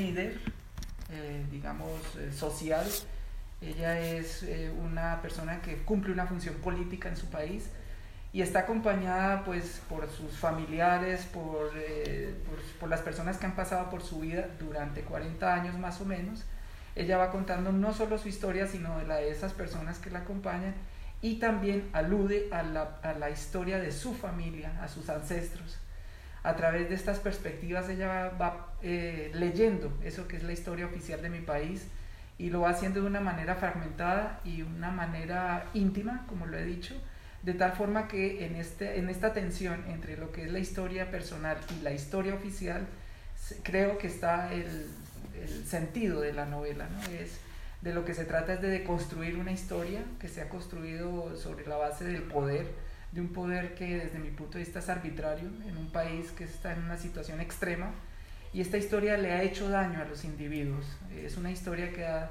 líder, eh, digamos, eh, social. Ella es una persona que cumple una función política en su país y está acompañada pues por sus familiares, por, por, las personas que han pasado por su vida durante 40 años más o menos. Ella va contando no solo su historia, sino la de esas personas que la acompañan y también alude a la, a la historia de su familia, a sus ancestros a través de estas perspectivas ella va, eh, leyendo eso que es la historia oficial de mi país y lo va haciendo de una manera fragmentada y una manera íntima, como lo he dicho, de tal forma que en, este, en esta tensión entre lo que es la historia personal y la historia oficial, creo que está el, el sentido de la novela, ¿no? Es, de lo que se trata es de deconstruir una historia que se ha construido sobre la base del poder, de un poder que desde mi punto de vista es arbitrario en un país que está en una situación extrema y esta historia le ha hecho daño a los individuos. Es una historia que ha,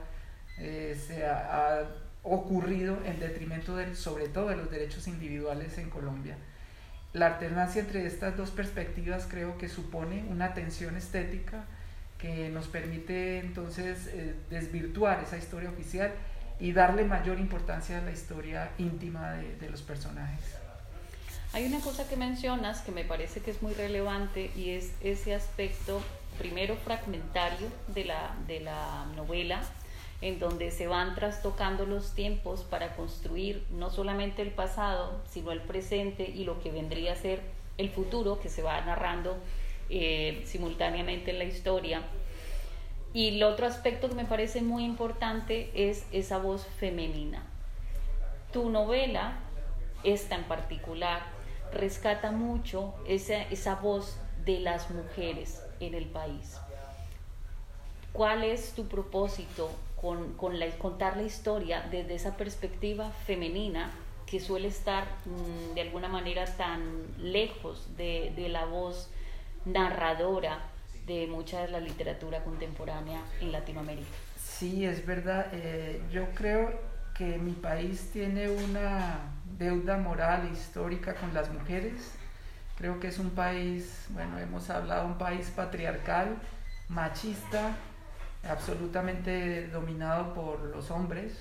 eh, se ha, ocurrido en detrimento del, sobre todo de los derechos individuales en Colombia. La alternancia entre estas dos perspectivas creo que supone una tensión estética que nos permite entonces eh, desvirtuar esa historia oficial y darle mayor importancia a la historia íntima de los personajes. Hay una cosa que mencionas que me parece que es muy relevante y es ese aspecto, primero fragmentario de la, de la novela, en donde se van trastocando los tiempos para construir no solamente el pasado, sino el presente y lo que vendría a ser el futuro que se va narrando eh, simultáneamente en la historia. Y el otro aspecto que me parece muy importante es esa voz femenina. Tu novela, esta en particular, rescata mucho esa, esa voz de las mujeres en el país. ¿Cuál es tu propósito con, con la, contar la historia desde esa perspectiva femenina que suele estar mm, de alguna manera tan lejos de, de, la voz narradora de mucha de la literatura contemporánea en Latinoamérica? Sí, es verdad. Eh, yo creo que mi país tiene una deuda moral histórica con las mujeres. Creo que es un país, bueno, hemos hablado, un país patriarcal, machista, absolutamente dominado por los hombres.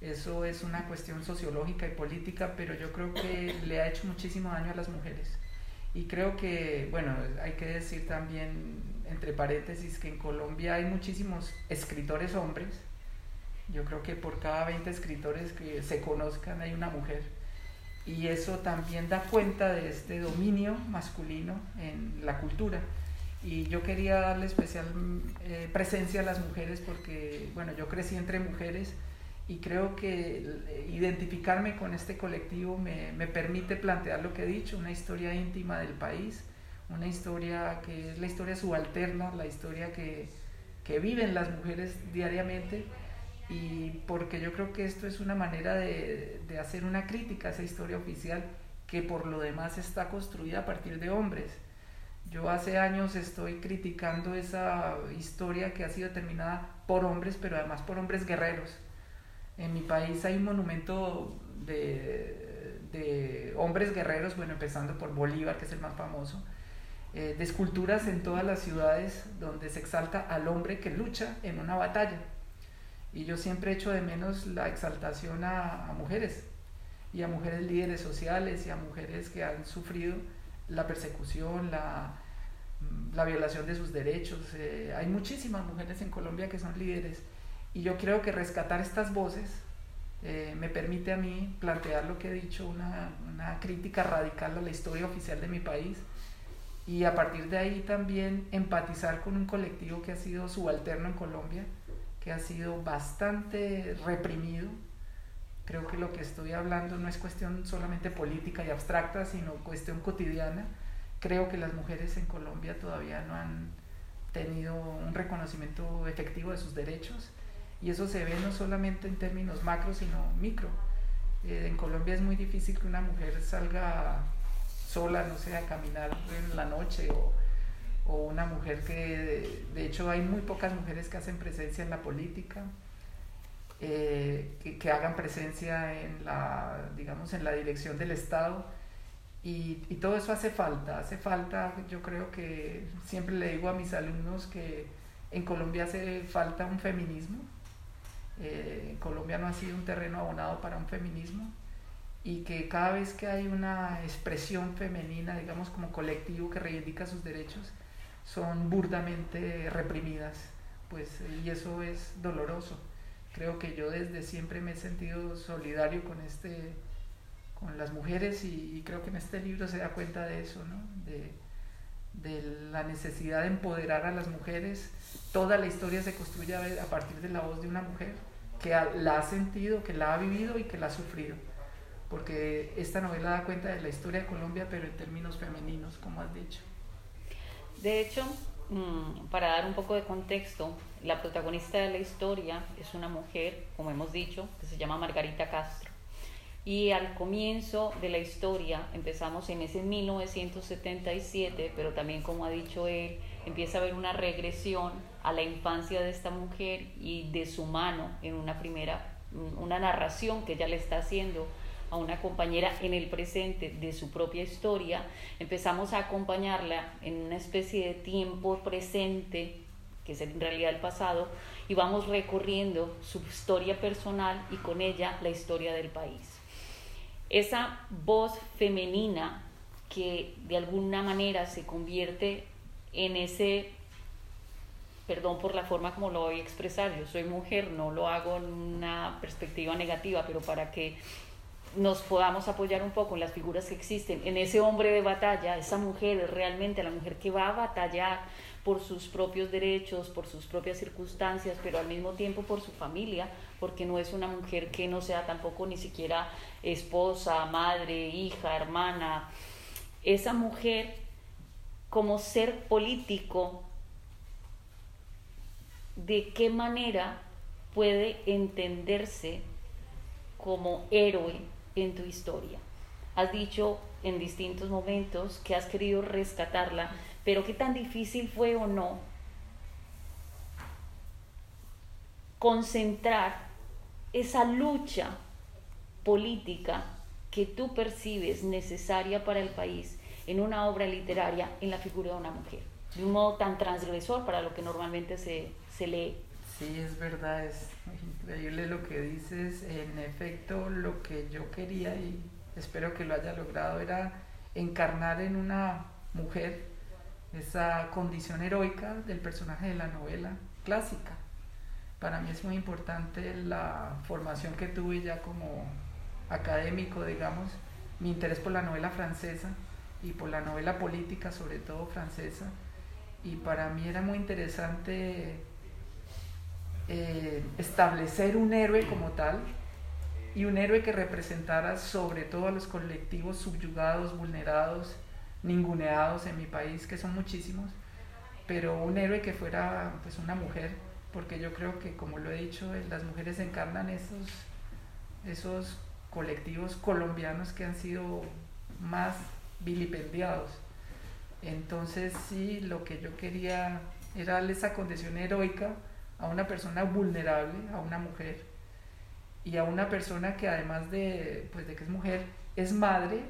Eso es una cuestión sociológica y política, pero yo creo que le ha hecho muchísimo daño a las mujeres. Y creo que, bueno, hay que decir también, entre paréntesis, que en Colombia hay muchísimos escritores hombres. Yo creo que por cada 20 escritores que se conozcan hay una mujer y eso también da cuenta de este dominio masculino en la cultura. Y yo quería darle especial eh, presencia a las mujeres porque, bueno, yo crecí entre mujeres y creo que identificarme con este colectivo me, me, permite plantear lo que he dicho, una historia íntima del país, una historia que es la historia subalterna, la historia que, que viven las mujeres diariamente y porque yo creo que esto es una manera de, de, hacer una crítica a esa historia oficial que por lo demás está construida a partir de hombres. Yo hace años estoy criticando esa historia que ha sido terminada por hombres, pero además por hombres guerreros. En mi país hay un monumento de, de hombres guerreros, bueno, empezando por Bolívar, que es el más famoso, eh, de esculturas en todas las ciudades donde se exalta al hombre que lucha en una batalla y yo siempre echo de menos la exaltación a, mujeres y a mujeres líderes sociales y a mujeres que han sufrido la persecución, la, la violación de sus derechos. Eh, hay muchísimas mujeres en Colombia que son líderes y yo creo que rescatar estas voces eh, me permite a mí plantear lo que he dicho, una, una crítica radical a la historia oficial de mi país y a partir de ahí también empatizar con un colectivo que ha sido subalterno en Colombia que ha sido bastante reprimido. Creo que lo que estoy hablando no es cuestión solamente política y abstracta, sino cuestión cotidiana. Creo que las mujeres en Colombia todavía no han tenido un reconocimiento efectivo de sus derechos y eso se ve no solamente en términos macro, sino micro. Eh, en Colombia es muy difícil que una mujer salga sola, no sé, a caminar en la noche o o una mujer que, de hecho, hay muy pocas mujeres que hacen presencia en la política, eh, que, que, hagan presencia en la, digamos, en la dirección del Estado. Y, y, todo eso hace falta, hace falta, yo creo que siempre le digo a mis alumnos que en Colombia hace falta un feminismo. Eh, Colombia no ha sido un terreno abonado para un feminismo y que cada vez que hay una expresión femenina, digamos como colectivo que reivindica sus derechos, son burdamente reprimidas, pues, y eso es doloroso. Creo que yo desde siempre me he sentido solidario con, este, con las mujeres y, creo que en este libro se da cuenta de eso, ¿no? de, de la necesidad de empoderar a las mujeres. Toda la historia se construye a partir de la voz de una mujer que la ha sentido, que la ha vivido y que la ha sufrido porque esta novela da cuenta de la historia de Colombia, pero en términos femeninos, como has dicho. De hecho, mm, para dar un poco de contexto, la protagonista de la historia es una mujer, como hemos dicho, que se llama Margarita Castro. Y al comienzo de la historia, empezamos en ese 1977, pero también como ha dicho él, empieza a haber una regresión a la infancia de esta mujer y de su mano en una primera, una narración que ella le está haciendo a una compañera en el presente de su propia historia, empezamos a acompañarla en una especie de tiempo presente, que es en realidad el pasado, y vamos recorriendo su historia personal y con ella la historia del país. Esa voz femenina que de alguna manera se convierte en ese perdón por la forma como lo voy a expresar, yo soy mujer, no lo hago en una perspectiva negativa, pero para que nos podamos apoyar un poco en las figuras que existen, en ese hombre de batalla, esa mujer realmente, la mujer que va a batallar por sus propios derechos, por sus propias circunstancias, pero al mismo tiempo por su familia, porque no es una mujer que no sea tampoco ni siquiera esposa, madre, hija, hermana. Esa mujer como ser político, ¿de qué manera puede entenderse como héroe en tu historia. Has dicho en distintos momentos que has querido rescatarla, pero qué tan difícil fue o no concentrar esa lucha política que tú percibes necesaria para el país en una obra literaria en la figura de una mujer, de un modo tan transgresor para lo que normalmente se, se lee. Sí, es verdad, es increíble lo que dices. En efecto, lo que yo quería y espero que lo haya logrado era encarnar en una mujer esa condición heroica del personaje de la novela clásica. Para mí es muy importante la formación que tuve ya como académico, digamos, mi interés por la novela francesa y por la novela política, sobre todo francesa. Y para mí era muy interesante eh, establecer un héroe como tal y un héroe que representara sobre todo a los colectivos subyugados, vulnerados, ninguneados en mi país, que son muchísimos, pero un héroe que fuera pues una mujer, porque yo creo que como lo he dicho, las mujeres encarnan esos, esos colectivos colombianos que han sido más vilipendiados. Entonces sí, lo que yo quería era darle esa condición heroica a una persona vulnerable, a una mujer, y a una persona que además de, pues de que es mujer, es madre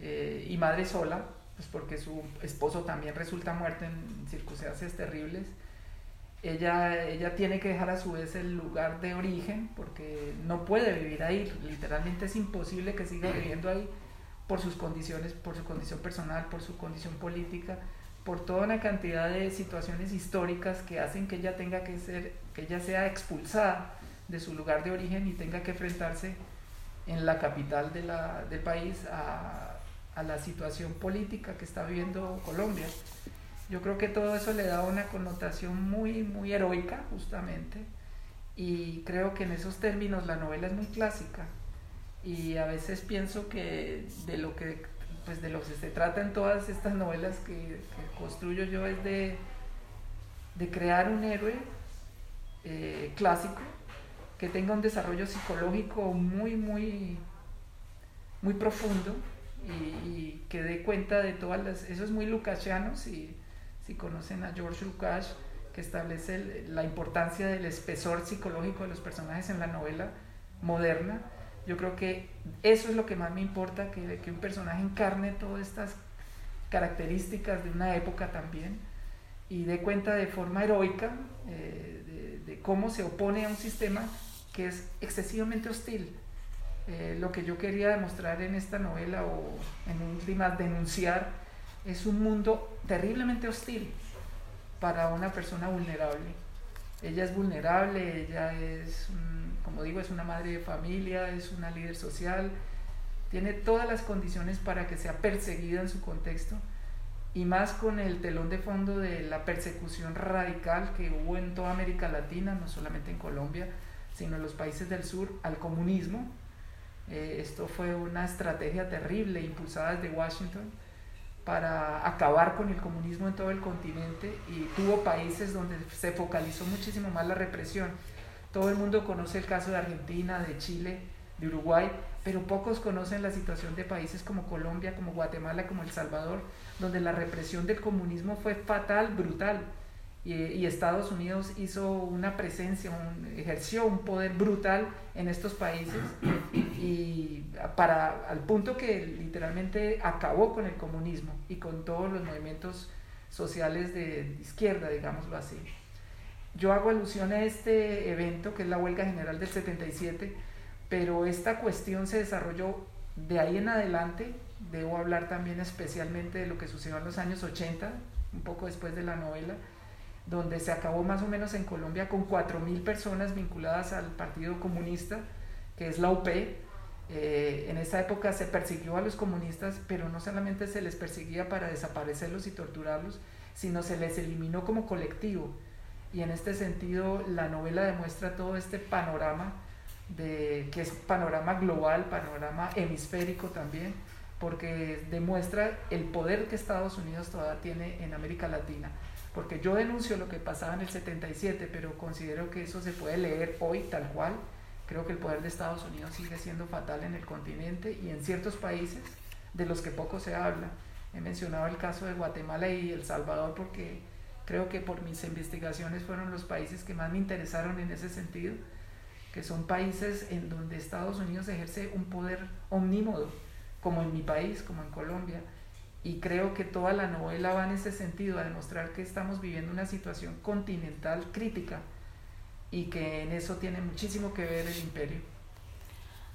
eh, y madre sola, pues porque su esposo también resulta muerto en circunstancias terribles. Ella, ella tiene que dejar a su vez el lugar de origen porque no puede vivir ahí, literalmente es imposible que siga viviendo ahí por sus condiciones, por su condición personal, por su condición política por toda una cantidad de situaciones históricas que hacen que ella tenga que ser, que ella sea expulsada de su lugar de origen y tenga que enfrentarse en la capital de la, del país a, a, la situación política que está viviendo Colombia. Yo creo que todo eso le da una connotación muy, muy heroica, justamente, y creo que en esos términos la novela es muy clásica. Y a veces pienso que de lo que pues de lo que se trata en todas estas novelas que, construyo yo es de, de crear un héroe eh, clásico que tenga un desarrollo psicológico muy, muy, muy profundo y, que dé cuenta de todas las... Eso es muy lucasiano, si, si conocen a George Lucas, que establece la importancia del espesor psicológico de los personajes en la novela moderna yo creo que eso es lo que más me importa, que, que un personaje encarne todas estas características de una época también y dé cuenta de forma heroica eh, de, cómo se opone a un sistema que es excesivamente hostil. Eh, lo que yo quería demostrar en esta novela o en última denunciar es un mundo terriblemente hostil para una persona vulnerable. Ella es vulnerable, ella es, como digo, es una madre de familia, es una líder social, tiene todas las condiciones para que sea perseguida en su contexto y más con el telón de fondo de la persecución radical que hubo en toda América Latina, no solamente en Colombia, sino en los países del sur, al comunismo. Eh, esto fue una estrategia terrible impulsada desde Washington para acabar con el comunismo en todo el continente y tuvo países donde se focalizó muchísimo más la represión. Todo el mundo conoce el caso de Argentina, de Chile, de Uruguay, pero pocos conocen la situación de países como Colombia, como Guatemala, como El Salvador, donde la represión del comunismo fue fatal, brutal. Y, Estados Unidos hizo una presencia, ejerció un poder brutal en estos países y para al punto que literalmente acabó con el comunismo y con todos los movimientos sociales de izquierda, digámoslo así. Yo hago alusión a este evento que es la huelga general del 77 pero esta cuestión se desarrolló de ahí en adelante. Debo hablar también especialmente de lo que sucedió en los años 80, un poco después de la novela, donde se acabó más o menos en Colombia con 4.000 personas vinculadas al Partido Comunista, que es la UP. Eh, en esa época se persiguió a los comunistas, pero no solamente se les perseguía para desaparecerlos y torturarlos, sino se les eliminó como colectivo. Y en este sentido la novela demuestra todo este panorama de, que es panorama global, panorama hemisférico también, porque demuestra el poder que Estados Unidos todavía tiene en América Latina. Porque yo denuncio lo que pasaba en el 77, pero considero que eso se puede leer hoy tal cual. Creo que el poder de Estados Unidos sigue siendo fatal en el continente y en ciertos países de los que poco se habla. He mencionado el caso de Guatemala y El Salvador porque creo que por mis investigaciones fueron los países que más me interesaron en ese sentido que son países en donde Estados Unidos ejerce un poder omnímodo, como en mi país, como en Colombia. Y creo que toda la novela va en ese sentido, a demostrar que estamos viviendo una situación continental crítica y que en eso tiene muchísimo que ver el imperio.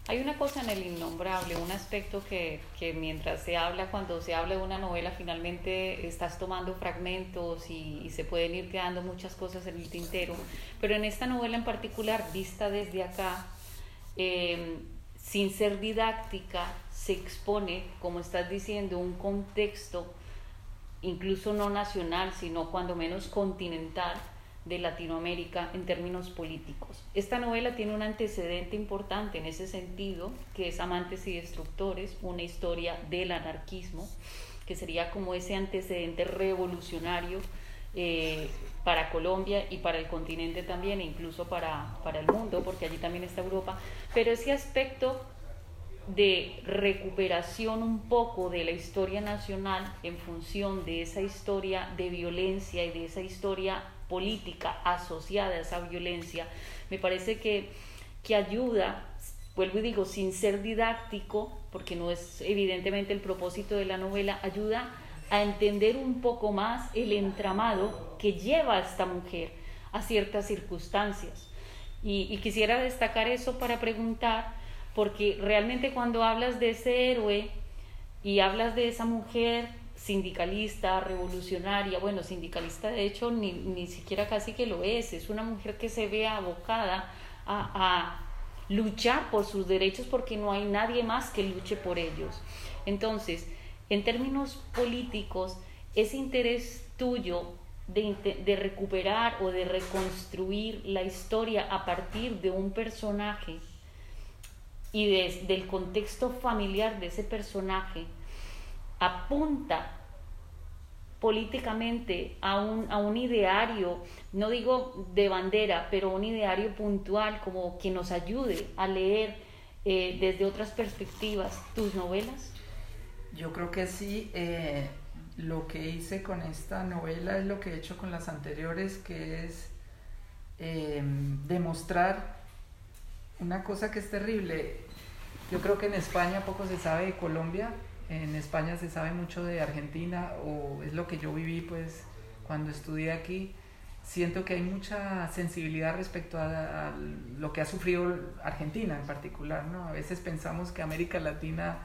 Hay una cosa en el innombrable, un aspecto que, que, mientras se habla, cuando se habla de una novela, finalmente estás tomando fragmentos y, se pueden ir quedando muchas cosas en el tintero. Pero en esta novela en particular, vista desde acá, em, sin ser didáctica, se expone, como estás diciendo, un contexto, incluso no nacional, sino cuando menos continental, de Latinoamérica en términos políticos. Esta novela tiene un antecedente importante en ese sentido, que es Amantes y Destructores, una historia del anarquismo, que sería como ese antecedente revolucionario eh, para Colombia y para el continente también, e incluso para, para el mundo, porque allí también está Europa, pero ese aspecto de recuperación un poco de la historia nacional en función de esa historia de violencia y de esa historia política asociada a esa violencia, me parece que, que ayuda, vuelvo y digo, sin ser didáctico, porque no es evidentemente el propósito de la novela, ayuda a entender un poco más el entramado que lleva a esta mujer a ciertas circunstancias. Y, y quisiera destacar eso para preguntar, porque realmente cuando hablas de ese héroe y hablas de esa mujer sindicalista, revolucionaria, bueno, sindicalista de hecho ni, ni, siquiera casi que lo es, es una mujer que se ve abocada a, a, luchar por sus derechos porque no hay nadie más que luche por ellos. Entonces, en términos políticos, ese interés tuyo de, de recuperar o de reconstruir la historia a partir de un personaje y de, del contexto familiar de ese personaje, apunta políticamente a un, a un ideario, no digo de bandera, pero un ideario puntual como que nos ayude a leer eh, desde otras perspectivas tus novelas? Yo creo que sí. Eh, lo que hice con esta novela es lo que he hecho con las anteriores, que es eh, demostrar una cosa que es terrible. Yo creo que en España poco se sabe de Colombia, en España se sabe mucho de Argentina o es lo que yo viví pues cuando estudié aquí, siento que hay mucha sensibilidad respecto a, lo que ha sufrido Argentina en particular, ¿no? A veces pensamos que América Latina,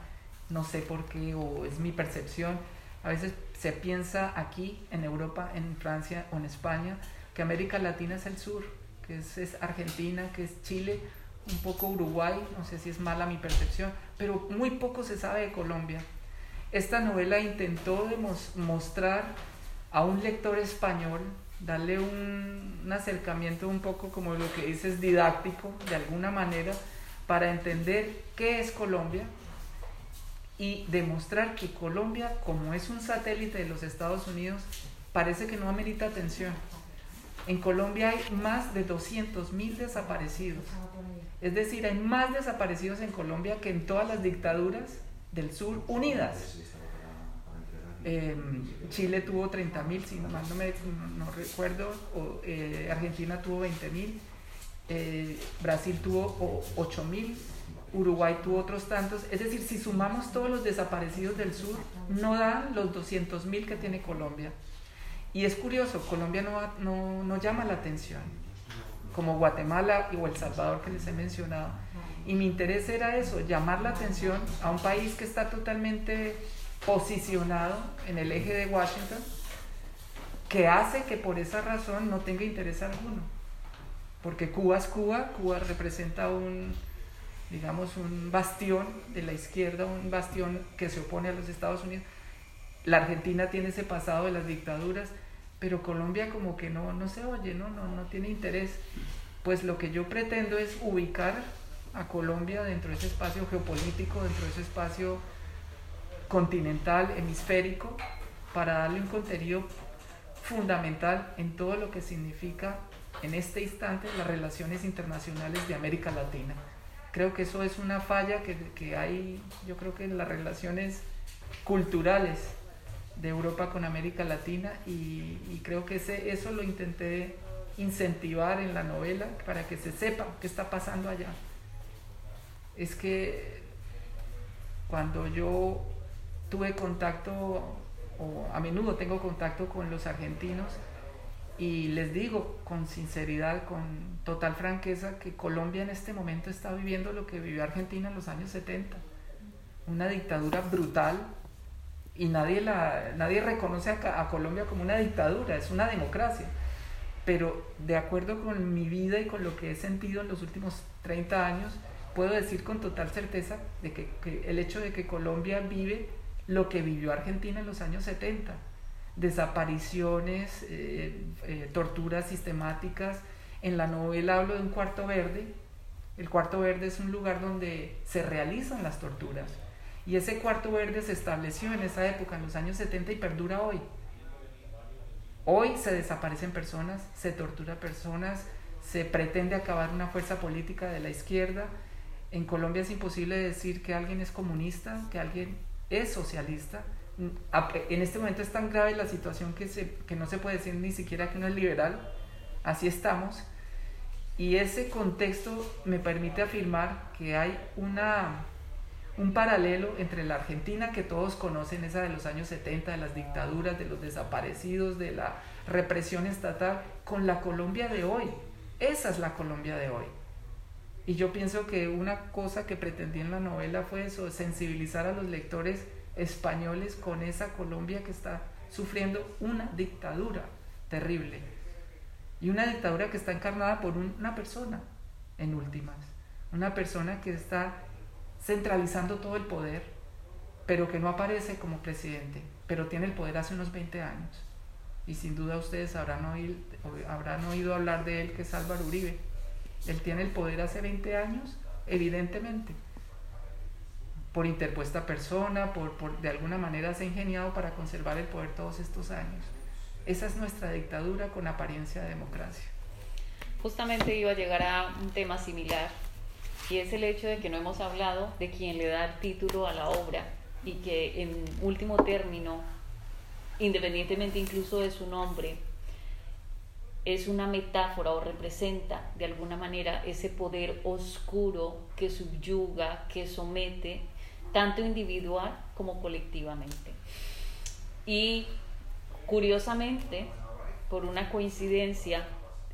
no sé por qué, o es mi percepción, a veces se piensa aquí, en Europa, en Francia o en España, que América Latina es el sur, que es, es Argentina, que es Chile, un poco Uruguay, no sé si es mala mi percepción, pero muy poco se sabe de Colombia. Esta novela intentó mostrar a un lector español darle un, acercamiento un poco como lo que dices didáctico, de alguna manera, para entender qué es Colombia y demostrar que Colombia, como es un satélite de los Estados Unidos, parece que no amerita atención. En Colombia hay más de 200.000 desaparecidos. Es decir, hay más desaparecidos en Colombia que en todas las dictaduras del sur unidas. Em, Chile tuvo 30 mil, si no mal no, me, no, recuerdo, eh, Argentina tuvo 20 mil, eh, Brasil tuvo 8 mil, Uruguay tuvo otros tantos. Es decir, si sumamos todos los desaparecidos del sur, no dan los 200 mil que tiene Colombia. Y es curioso, Colombia no, no, no llama la atención, como Guatemala o El Salvador que les he mencionado. Y mi interés era eso, llamar la atención a un país que está totalmente posicionado en el eje de Washington que hace que por esa razón no tenga interés alguno. Porque Cuba es Cuba, Cuba representa un, digamos, un bastión de la izquierda, un bastión que se opone a los Estados Unidos. La Argentina tiene ese pasado de las dictaduras, pero Colombia como que no, no se oye, ¿no? No, no tiene interés. Pues lo que yo pretendo es ubicar a Colombia dentro de ese espacio geopolítico, dentro de ese espacio continental, hemisférico, para darle un contenido fundamental en todo lo que significa en este instante las relaciones internacionales de América Latina. Creo que eso es una falla que, que hay, yo creo que en las relaciones culturales de Europa con América Latina y, y creo que ese, eso lo intenté incentivar en la novela para que se sepa qué está pasando allá. Es que cuando yo tuve contacto, o a menudo tengo contacto con los argentinos, y les digo con sinceridad, con total franqueza, que Colombia en este momento está viviendo lo que vivió Argentina en los años 70. Una dictadura brutal y nadie, la, nadie reconoce a, a, Colombia como una dictadura, es una democracia. Pero de acuerdo con mi vida y con lo que he sentido en los últimos 30 años, puedo decir con total certeza de que, que el hecho de que Colombia vive lo que vivió Argentina en los años 70. Desapariciones, eh, eh, torturas sistemáticas. En la novela hablo de un cuarto verde. El cuarto verde es un lugar donde se realizan las torturas. Y ese cuarto verde se estableció en esa época, en los años 70, y perdura hoy. Hoy se desaparecen personas, se tortura personas, se pretende acabar una fuerza política de la izquierda. En Colombia es imposible decir que alguien es comunista, que alguien es socialista. En este momento es tan grave la situación que, no se puede decir ni siquiera que uno es liberal. Así estamos. Y ese contexto me permite afirmar que hay una, un paralelo entre la Argentina que todos conocen, esa de los años 70, de las dictaduras, de los desaparecidos, de la represión estatal, con la Colombia de hoy. Esa es la Colombia de hoy. Y yo pienso que una cosa que pretendí en la novela fue eso, sensibilizar a los lectores españoles con esa Colombia que está sufriendo una dictadura terrible. Y una dictadura que está encarnada por una persona, en últimas. Una persona que está centralizando todo el poder, pero que no aparece como presidente, pero tiene el poder hace unos 20 años. Y sin duda ustedes habrán oído, habrán oído hablar de él, que es Álvaro Uribe él tiene el poder hace 20 años, evidentemente, por interpuesta persona, por, de alguna manera se ha ingeniado para conservar el poder todos estos años. Esa es nuestra dictadura con apariencia de democracia. Justamente iba a llegar a un tema similar y es el hecho de que no hemos hablado de quien le da el título a la obra y que en último término, independientemente incluso de su nombre, es una metáfora o representa de alguna manera ese poder oscuro que subyuga, que somete, tanto individual como colectivamente. Y curiosamente, por una coincidencia,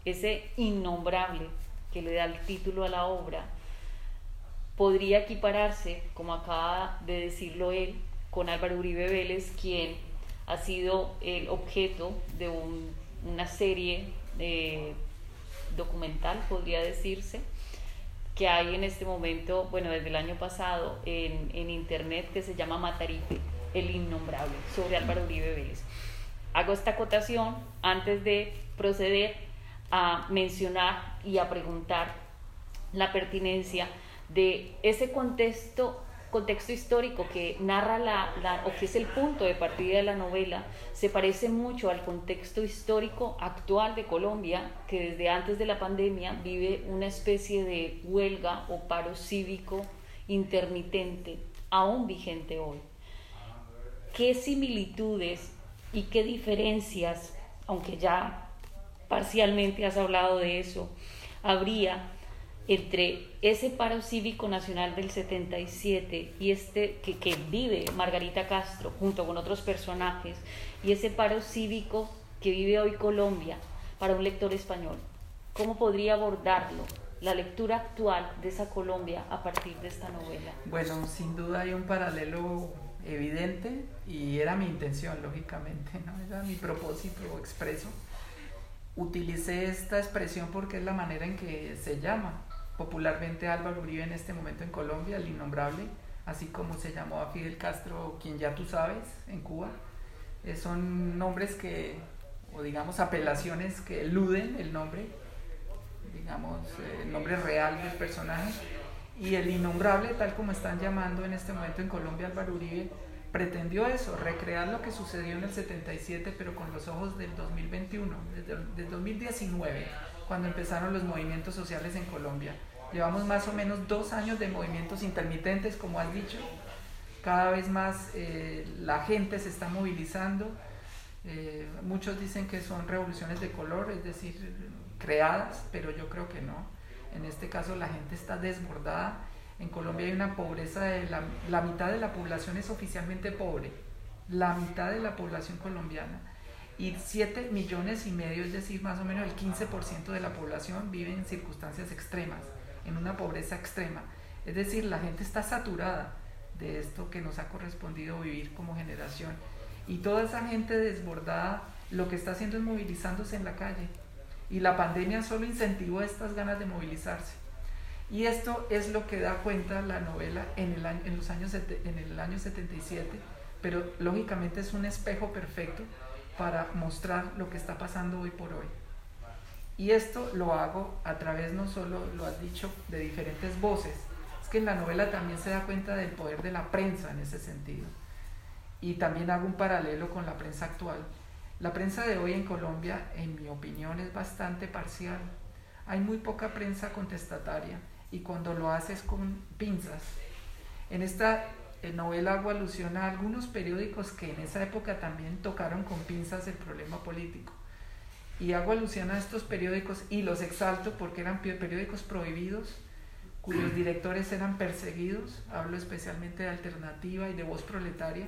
ese innombrable que le da el título a la obra, podría equipararse, como acaba de decirlo él, con Álvaro Uribe Vélez, quien ha sido el objeto de una serie documental, podría decirse, que hay en este momento, bueno, desde el año pasado en, en internet que se llama Matarife, el innombrable, sobre Álvaro Uribe Vélez. Hago esta acotación antes de proceder a mencionar y a preguntar la pertinencia de ese contexto contexto histórico que narra la, o que es el punto de partida de la novela se parece mucho al contexto histórico actual de Colombia, que desde antes de la pandemia vive una especie de huelga o paro cívico intermitente, aún vigente hoy. ¿Qué similitudes y qué diferencias, aunque ya parcialmente has hablado de eso, habría entre ese paro cívico nacional del 77 y este que, que, vive Margarita Castro junto con otros personajes y ese paro cívico que vive hoy Colombia para un lector español? ¿Cómo podría abordarlo la lectura actual de esa Colombia a partir de esta novela? Bueno, sin duda hay un paralelo evidente y era mi intención, lógicamente, ¿no? era mi propósito expreso. Utilicé esta expresión porque es la manera en que se llama popularmente Álvaro Uribe en este momento en Colombia, el innombrable, así como se llamó a Fidel Castro, quien ya tú sabes, en Cuba. Eh, son nombres que, o digamos apelaciones que eluden el nombre, digamos eh, el nombre real del personaje. Y el innombrable, tal como están llamando en este momento en Colombia Álvaro Uribe, pretendió eso, recrear lo que sucedió en el 77, pero con los ojos del 2021, desde, del 2019, cuando empezaron los movimientos sociales en Colombia. Llevamos más o menos dos años de movimientos intermitentes, como has dicho. Cada vez más eh, la gente se está movilizando. Eh, muchos dicen que son revoluciones de color, es decir, creadas, pero yo creo que no. En este caso la gente está desbordada. En Colombia hay una pobreza de la, la mitad de la población es oficialmente pobre, la mitad de la población colombiana y 7 millones y medio, es decir, más o menos el 15% de la población vive en circunstancias extremas en una pobreza extrema. Es decir, la gente está saturada de esto que nos ha correspondido vivir como generación. Y toda esa gente desbordada lo que está haciendo es movilizándose en la calle. Y la pandemia solo incentivó estas ganas de movilizarse. Y esto es lo que da cuenta la novela en el año, en los años, en el año 77, pero lógicamente es un espejo perfecto para mostrar lo que está pasando hoy por hoy. Y esto lo hago a través, no solo lo has dicho, de diferentes voces, es que en la novela también se da cuenta del poder de la prensa en ese sentido. Y también hago un paralelo con la prensa actual. La prensa de hoy en Colombia, en mi opinión, es bastante parcial. Hay muy poca prensa contestataria y cuando lo haces con pinzas. En esta novela hago alusión a algunos periódicos que en esa época también tocaron con pinzas el problema político y hago alusión a estos periódicos y los exalto porque eran periódicos prohibidos, cuyos directores eran perseguidos, hablo especialmente de Alternativa y de Voz Proletaria,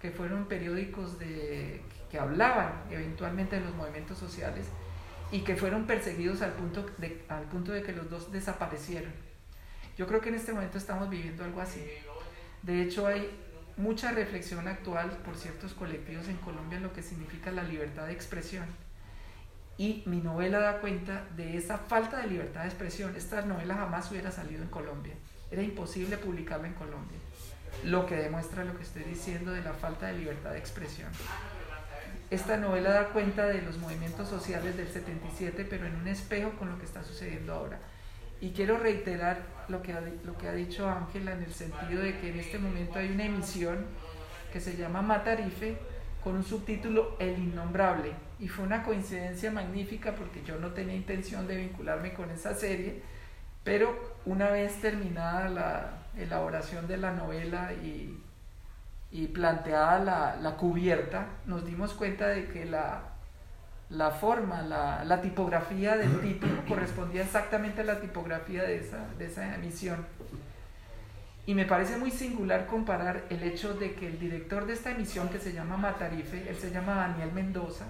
que fueron periódicos de, que hablaban eventualmente de los movimientos sociales y que fueron perseguidos al punto, de, al punto de que los dos desaparecieron. Yo creo que en este momento estamos viviendo algo así. De hecho, hay mucha reflexión actual por ciertos colectivos en Colombia en lo que significa la libertad de expresión y mi novela da cuenta de esa falta de libertad de expresión. Esta novela jamás hubiera salido en Colombia. Era imposible publicarla en Colombia. Lo que demuestra lo que estoy diciendo de la falta de libertad de expresión. Esta novela da cuenta de los movimientos sociales del 77, pero en un espejo con lo que está sucediendo ahora. Y quiero reiterar lo que ha, lo que ha dicho Ángela en el sentido de que en este momento hay una emisión que se llama Matarife, con un subtítulo El Innombrable. Y fue una coincidencia magnífica porque yo no tenía intención de vincularme con esa serie, pero una vez terminada la elaboración de la novela y, y planteada la, la, cubierta, nos dimos cuenta de que la, la forma, la, la, tipografía del título correspondía exactamente a la tipografía de esa, de esa emisión. Y me parece muy singular comparar el hecho de que el director de esta emisión, que se llama Matarife, él se llama Daniel Mendoza,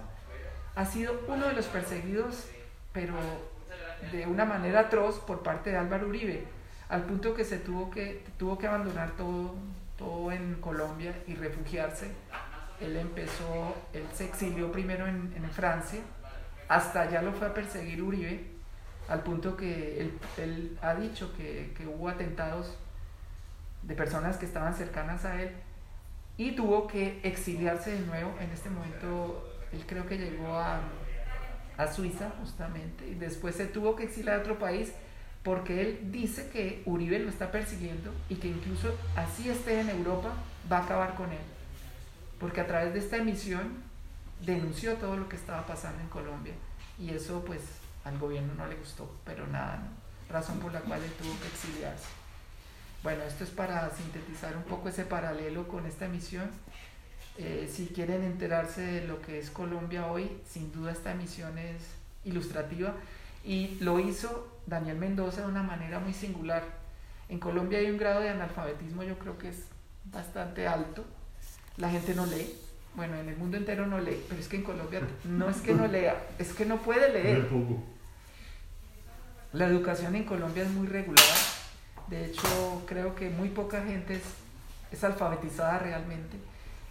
ha sido uno de los perseguidos, pero de una manera atroz por parte de Álvaro Uribe, al punto que se tuvo que, tuvo que abandonar todo, todo en Colombia y refugiarse. Él empezó, él se exilió primero en, en Francia, hasta allá lo fue a perseguir Uribe, al punto que él, él ha dicho que, que hubo atentados de personas que estaban cercanas a él y tuvo que exiliarse de nuevo. En este momento, él creo que llegó a, a Suiza justamente y después se tuvo que exiliar a otro país porque él dice que Uribe lo está persiguiendo y que incluso así esté en Europa va a acabar con él. Porque a través de esta emisión denunció todo lo que estaba pasando en Colombia y eso pues al gobierno no le gustó, pero nada, razón por la cual él tuvo que exiliarse. Bueno, esto es para sintetizar un poco ese paralelo con esta emisión. Eh, si quieren enterarse de lo que es Colombia hoy, sin duda esta emisión es ilustrativa y lo hizo Daniel Mendoza de una manera muy singular. En Colombia hay un grado de analfabetismo yo creo que es bastante alto. La gente no lee. Bueno, en el mundo entero no lee, pero es que en Colombia no es que no lea, es que no puede leer. La educación en Colombia es muy regular de hecho, creo que muy poca gente es, alfabetizada realmente.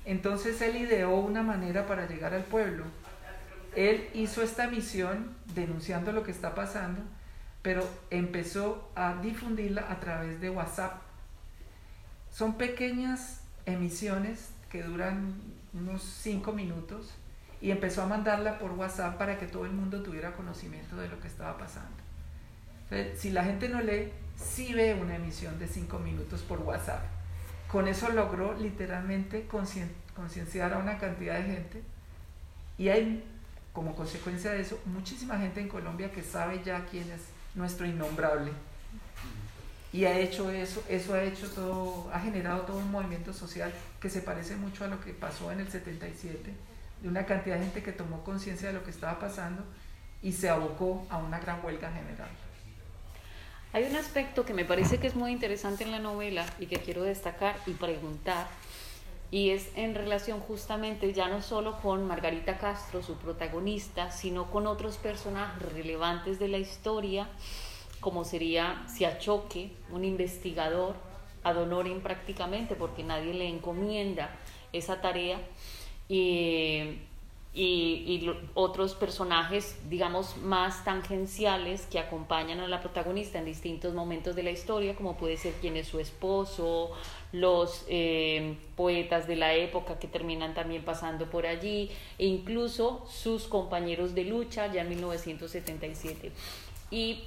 Entonces él ideó una manera para llegar al pueblo. Él hizo esta misión denunciando lo que está pasando, pero empezó a difundirla a través de WhatsApp. Son pequeñas emisiones que duran unos cinco minutos y empezó a mandarla por WhatsApp para que todo el mundo tuviera conocimiento de lo que estaba pasando. si la gente no lee, sí ve una emisión de cinco minutos por WhatsApp. Con eso logró literalmente concienciar a una cantidad de gente y hay como consecuencia de eso muchísima gente en Colombia que sabe ya quién es nuestro innombrable. Y ha hecho eso, eso ha hecho todo, ha generado todo un movimiento social que se parece mucho a lo que pasó en el 77, de una cantidad de gente que tomó conciencia de lo que estaba pasando y se abocó a una gran huelga general. Hay un aspecto que me parece que es muy interesante en la novela y que quiero destacar y preguntar, y es en relación justamente ya no solo con Margarita Castro, su protagonista, sino con otros personajes relevantes de la historia, como sería Siachoque, un investigador ad honorem prácticamente, porque nadie le encomienda esa tarea, y otros personajes, digamos, más tangenciales que acompañan a la protagonista en distintos momentos de la historia, como puede ser quién es su esposo, los eh, poetas de la época que terminan también pasando por allí, e incluso sus compañeros de lucha ya en 1977. Y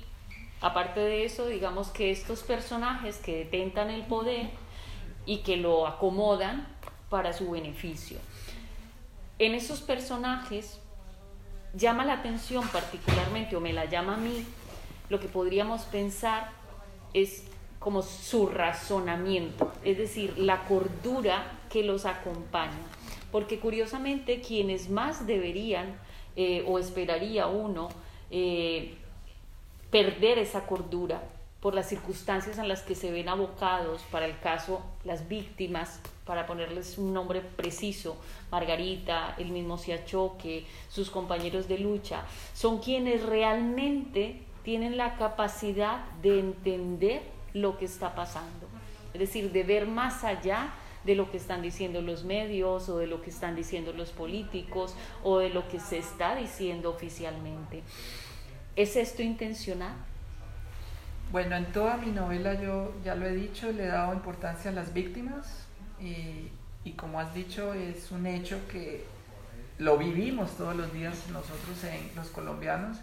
aparte de eso, digamos que estos personajes que detentan el poder y que lo acomodan para su beneficio en esos personajes llama la atención particularmente, o me la llama a mí, lo que podríamos pensar es como su razonamiento, es decir, la cordura que los acompaña. Porque curiosamente quienes más deberían eh, o esperaría uno eh, perder esa cordura por las circunstancias en las que se ven abocados, para el caso, las víctimas, para ponerles un nombre preciso, Margarita, el mismo Siachoque, sus compañeros de lucha, son quienes realmente tienen la capacidad de entender lo que está pasando, es decir, de ver más allá de lo que están diciendo los medios o de lo que están diciendo los políticos o de lo que se está diciendo oficialmente. ¿Es esto intencional? Bueno, en toda mi novela yo ya lo he dicho, le he dado importancia a las víctimas y, como has dicho es un hecho que lo vivimos todos los días nosotros en los colombianos.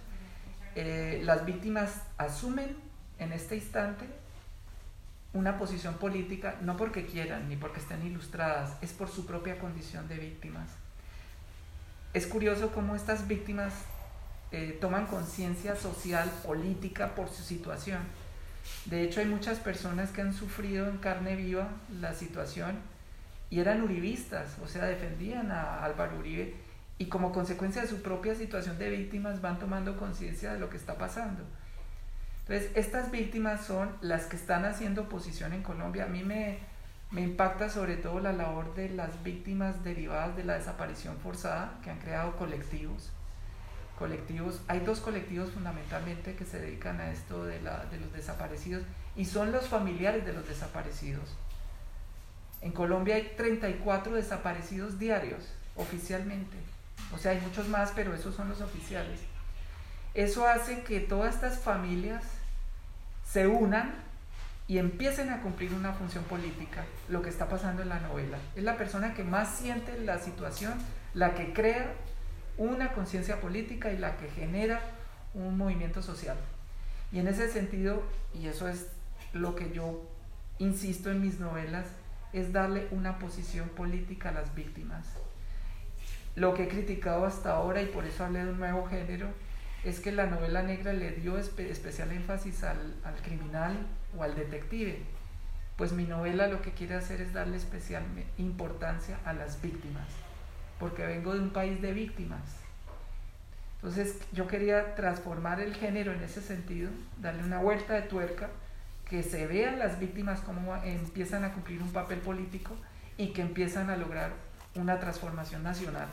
Eh, las víctimas asumen en este instante una posición política no porque quieran ni porque estén ilustradas, es por su propia condición de víctimas. Es curioso cómo estas víctimas eh, toman conciencia social, política por su situación. De hecho, hay muchas personas que han sufrido en carne viva la situación y eran uribistas, o sea, defendían a Álvaro Uribe y como consecuencia de su propia situación de víctimas van tomando conciencia de lo que está pasando. Entonces, estas víctimas son las que están haciendo oposición en Colombia. A mí me, me impacta sobre todo la labor de las víctimas derivadas de la desaparición forzada, que han creado colectivos colectivos. Hay dos colectivos fundamentalmente que se dedican a esto de, de los desaparecidos y son los familiares de los desaparecidos. En Colombia hay 34 desaparecidos diarios, oficialmente. O sea, hay muchos más, pero esos son los oficiales. Eso hace que todas estas familias se unan y empiecen a cumplir una función política, lo que está pasando en la novela. Es la persona que más siente la situación, la que crea una conciencia política y la que genera un movimiento social. Y en ese sentido, y eso es lo que yo insisto en mis novelas, es darle una posición política a las víctimas. Lo que he criticado hasta ahora, y por eso hablé de un nuevo género, es que la novela negra le dio especial énfasis al, al criminal o al detective. Pues mi novela lo que quiere hacer es darle especial importancia a las víctimas, porque vengo de un país de víctimas. Entonces yo quería transformar el género en ese sentido, darle una vuelta de tuerca, que se vean las víctimas como empiezan a cumplir un papel político y que empiezan a lograr una transformación nacional.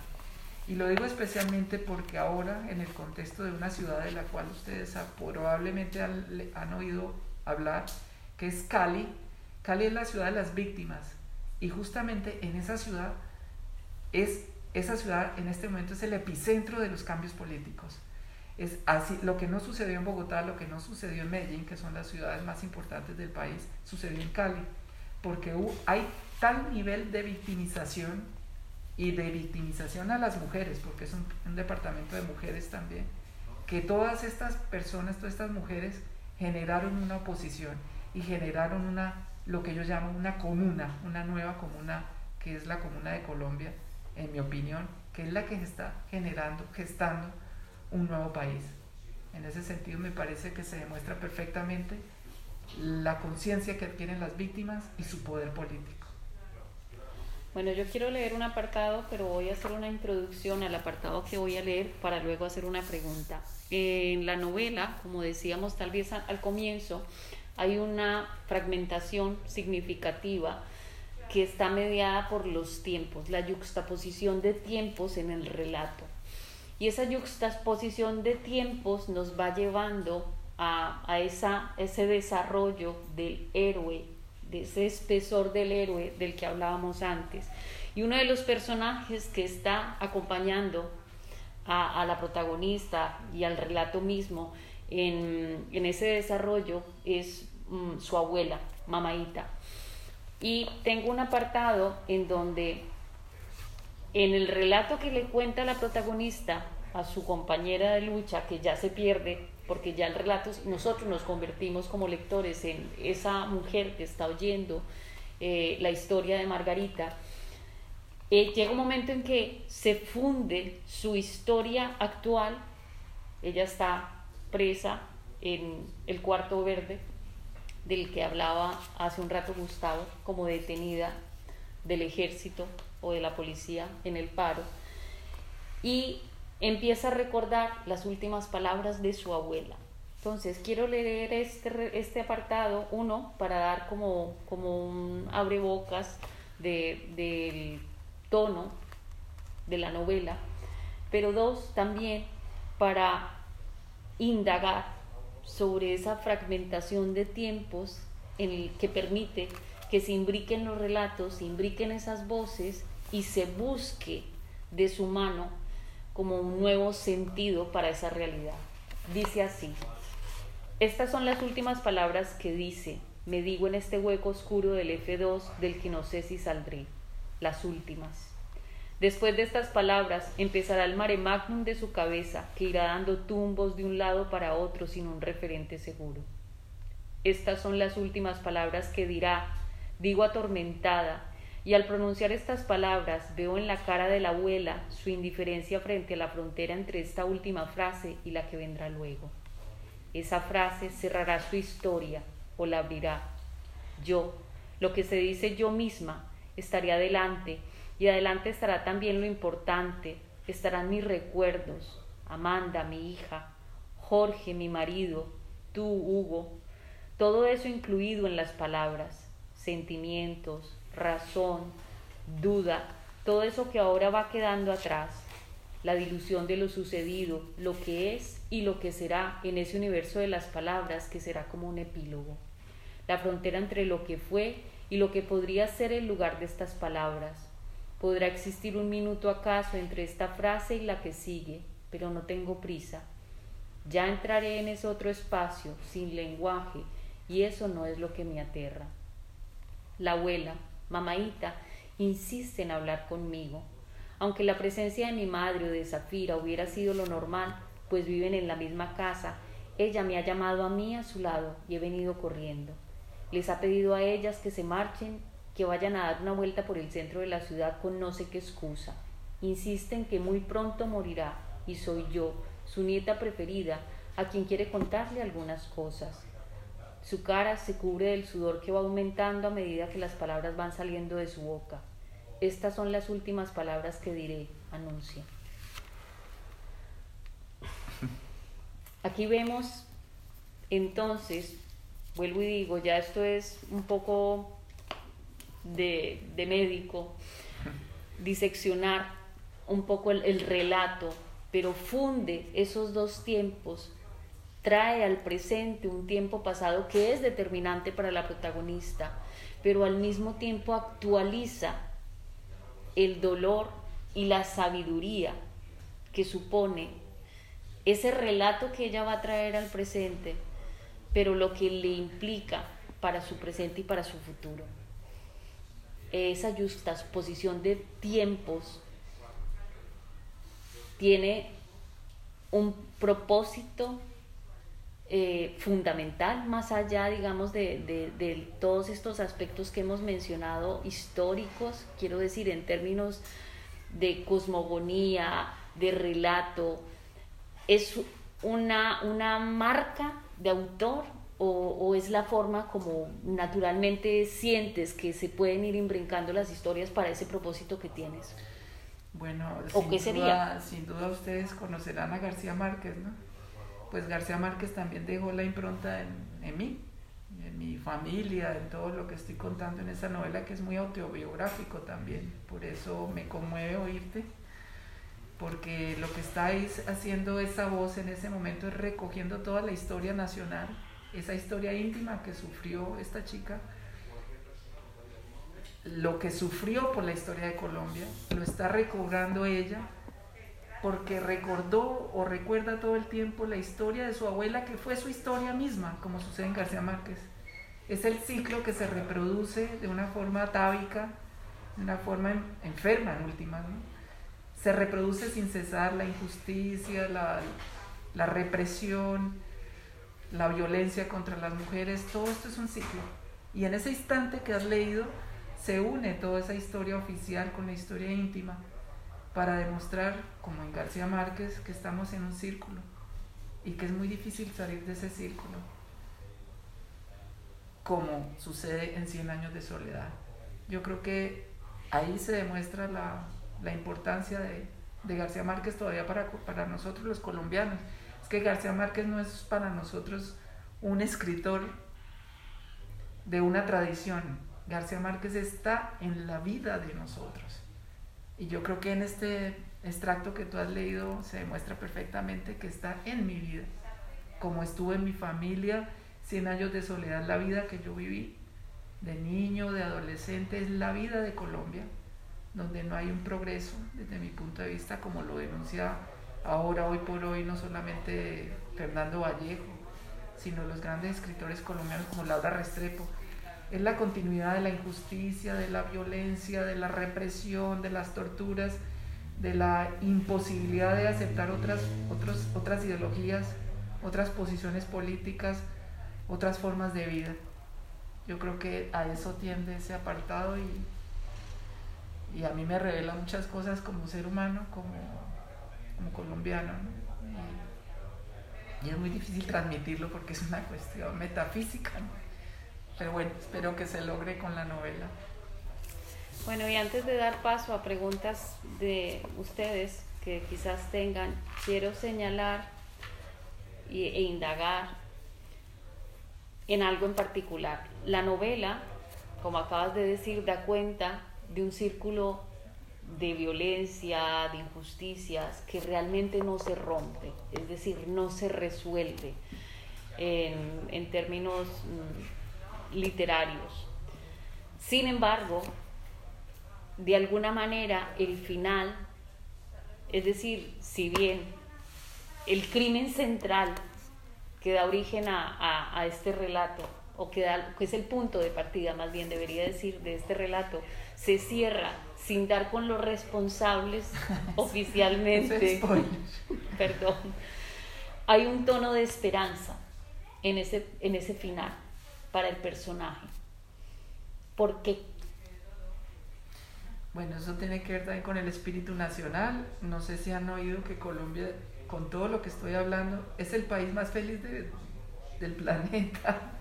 Y lo digo especialmente porque ahora, en el contexto de una ciudad de la cual ustedes probablemente han, oído hablar, que es Cali, Cali es la ciudad de las víctimas. Y justamente en esa ciudad, es, esa ciudad en este momento es el epicentro de los cambios políticos. Es así, lo que no sucedió en Bogotá, lo que no sucedió en Medellín, que son las ciudades más importantes del país, sucedió en Cali. Porque hay tal nivel de victimización y de victimización a las mujeres, porque es un, departamento de mujeres también, que todas estas personas, todas estas mujeres generaron una oposición y generaron una, lo que ellos llaman una comuna, una nueva comuna, que es la comuna de Colombia, en mi opinión, que es la que está generando, gestando un nuevo país. En ese sentido me parece que se demuestra perfectamente la conciencia que tienen las víctimas y su poder político. Bueno, yo quiero leer un apartado, pero voy a hacer una introducción al apartado que voy a leer para luego hacer una pregunta. En la novela, como decíamos tal vez al comienzo, hay una fragmentación significativa que está mediada por los tiempos, la yuxtaposición de tiempos en el relato. Y esa yuxtaposición de tiempos nos va llevando a, a esa, ese desarrollo del héroe de ese espesor del héroe del que hablábamos antes. Y uno de los personajes que está acompañando a, la protagonista y al relato mismo en, ese desarrollo es mm, su abuela, Mamaita. Y tengo un apartado en donde en el relato que le cuenta la protagonista a su compañera de lucha, que ya se pierde porque ya el relato, nosotros nos convertimos como lectores en esa mujer que está oyendo eh, la historia de Margarita, eh, llega un momento en que se funde su historia actual, ella está presa en el cuarto verde del que hablaba hace un rato Gustavo, como detenida del ejército o de la policía en el paro, y empieza a recordar las últimas palabras de su abuela. Entonces, quiero leer este, este apartado, uno, para dar como, como un abrebocas de, del tono de la novela, pero dos, también para indagar sobre esa fragmentación de tiempos en el que permite que se imbriquen los relatos, se imbriquen esas voces y se busque de su mano como un nuevo sentido para esa realidad. Dice así, estas son las últimas palabras que dice, me digo en este hueco oscuro del F2 del que no sé si saldré, las últimas. Después de estas palabras empezará el mare magnum de su cabeza, que irá dando tumbos de un lado para otro sin un referente seguro. Estas son las últimas palabras que dirá, digo atormentada, y al pronunciar estas palabras veo en la cara de la abuela su indiferencia frente a la frontera entre esta última frase y la que vendrá luego. Esa frase cerrará su historia o la abrirá. Yo, lo que se dice yo misma, estaré adelante y adelante estará también lo importante, estarán mis recuerdos, Amanda, mi hija, Jorge, mi marido, tú, Hugo, todo eso incluido en las palabras, sentimientos, razón, duda, todo eso que ahora va quedando atrás. la dilución de lo sucedido, lo que es y lo que será en ese universo de las palabras que será como un epílogo. La frontera entre lo que fue y lo que podría ser el lugar de estas palabras. ¿Podrá existir un minuto acaso entre esta frase y la que sigue? Pero no tengo prisa. Ya entraré en ese otro espacio, sin lenguaje, y eso no es lo que me aterra. La abuela, mamaita, insiste en hablar conmigo. Aunque la presencia de mi madre o de Zafira hubiera sido lo normal, pues viven en la misma casa, ella me ha llamado a mí a su lado y he venido corriendo. Les ha pedido a ellas que se marchen, que vayan a dar una vuelta por el centro de la ciudad con no sé qué excusa. Insisten que muy pronto morirá y soy yo, su nieta preferida, a quien quiere contarle algunas cosas. Su cara se cubre del sudor que va aumentando a medida que las palabras van saliendo de su boca. Estas son las últimas palabras que diré, anuncia. Aquí vemos entonces, vuelvo y digo, ya esto es un poco de, médico, diseccionar un poco el relato, pero funde esos dos tiempos, trae al presente un tiempo pasado que es determinante para la protagonista, pero al mismo tiempo actualiza el dolor y la sabiduría que supone ese relato que ella va a traer al presente, pero lo que le implica para su presente y para su futuro. Esa justaposición de tiempos tiene un propósito eh, fundamental, más allá, digamos, de, todos estos aspectos que hemos mencionado históricos, quiero decir, en términos de cosmogonía, de relato, es una, una marca de autor o, o, es la forma como naturalmente sientes que se pueden ir imbrincando las historias para ese propósito que tienes. Bueno, sin, Duda, sin duda ustedes conocerán a García Márquez, ¿no? pues García Márquez también dejó la impronta en, mí, en mi familia, en todo lo que estoy contando en esa novela que es muy autobiográfico también. Por eso me conmueve oírte, porque lo que estáis haciendo esa voz en ese momento es recogiendo toda la historia nacional, esa historia íntima que sufrió esta chica, lo que sufrió por la historia de Colombia, lo está recobrando ella porque recordó o recuerda todo el tiempo la historia de su abuela, que fue su historia misma, como sucede en García Márquez. Es el ciclo que se reproduce de una forma atávica, de una forma enferma en última. Se reproduce sin cesar la injusticia, la represión, la violencia contra las mujeres, todo esto es un ciclo. Y en ese instante que has leído, se une toda esa historia oficial con la historia íntima para demostrar, como en García Márquez, que estamos en un círculo y que es muy difícil salir de ese círculo, como sucede en Cien años de soledad. Yo creo que ahí se demuestra la, importancia de, García Márquez todavía para, para nosotros los colombianos. Es que García Márquez no es para nosotros un escritor de una tradición. García Márquez está en la vida de nosotros. Y yo creo que en este extracto que tú has leído se demuestra perfectamente que está en mi vida, como estuvo en mi familia, 100 años de soledad, la vida que yo viví, de niño, de adolescente, es la vida de Colombia, donde no hay un progreso desde mi punto de vista, como lo denuncia ahora, hoy por hoy, no solamente Fernando Vallejo, sino los grandes escritores colombianos como Laura Restrepo, es la continuidad de la injusticia, de la violencia, de la represión, de las torturas, de la imposibilidad de aceptar otras, otras ideologías, otras posiciones políticas, otras formas de vida. Yo creo que a eso tiende ese apartado y, y a mí me revela muchas cosas como ser humano, como, como colombiano. Y, es muy difícil transmitirlo porque es una cuestión metafísica. Pero bueno, espero que se logre con la novela. Bueno, y antes de dar paso a preguntas de ustedes que quizás tengan, quiero señalar e indagar en algo en particular. La novela, como acabas de decir, da cuenta de un círculo de violencia, de injusticias, que realmente no se rompe, es decir, no se resuelve en, términos mm, literarios. Sin embargo, de alguna manera el final, es decir, si bien el crimen central que da origen a, este relato, o que, que es el punto de partida, más bien debería decir, de este relato, se cierra sin dar con los responsables oficialmente. Perdón. Hay un tono de esperanza en ese, en ese final para el personaje. ¿Por qué? Bueno, eso tiene que ver también con el espíritu nacional. No sé si han oído que Colombia, con todo lo que estoy hablando, es el país más feliz del planeta.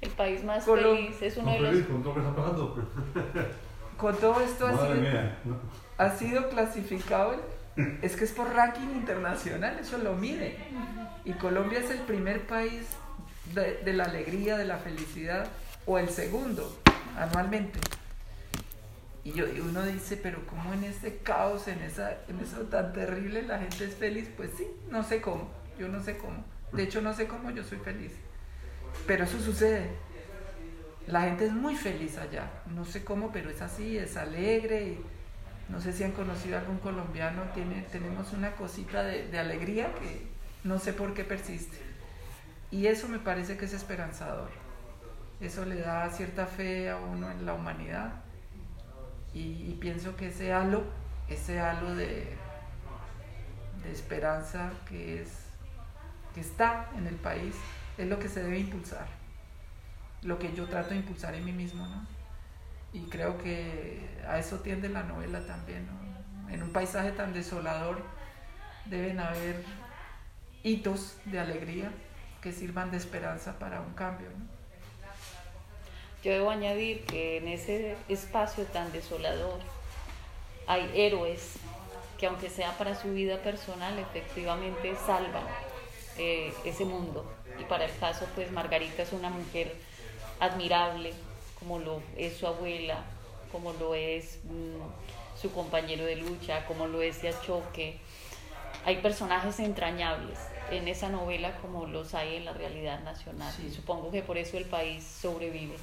el país más feliz es uno de los... Con todo, esto ha sido, ha sido clasificado, es que es por ranking internacional, eso lo mide. Y Colombia es el primer país de, la alegría, de la felicidad, o el segundo anualmente. Y, yo, uno dice, pero ¿cómo en ese caos, en, esa, en eso tan terrible, la gente es feliz? Pues sí, no sé cómo, yo no sé cómo. De hecho, no sé cómo yo soy feliz. Pero eso sucede. La gente es muy feliz allá. No sé cómo, pero es así, es alegre. Y no sé si han conocido a algún colombiano. Tiene, tenemos una cosita de, alegría que no sé por qué persiste. Y eso me parece que es esperanzador. Eso le da cierta fe a uno en la humanidad. Y, pienso que ese halo, ese halo de, de esperanza que, es, que está en el país, es lo que se debe impulsar. Lo que yo trato de impulsar en mí mismo, ¿no? Y creo que a eso tiende la novela también, En un paisaje tan desolador deben haber hitos de alegría que sirvan de esperanza para un cambio. Yo debo añadir que en ese espacio tan desolador hay héroes que aunque sea para su vida personal, efectivamente salvan eh, ese mundo. Y para el caso, pues Margarita es una mujer admirable, como lo es su abuela, como lo es mm, su compañero de lucha, como lo es Yachoque. Hay personajes entrañables en esa novela como los hay en la realidad nacional. Y supongo que por eso el país sobrevive.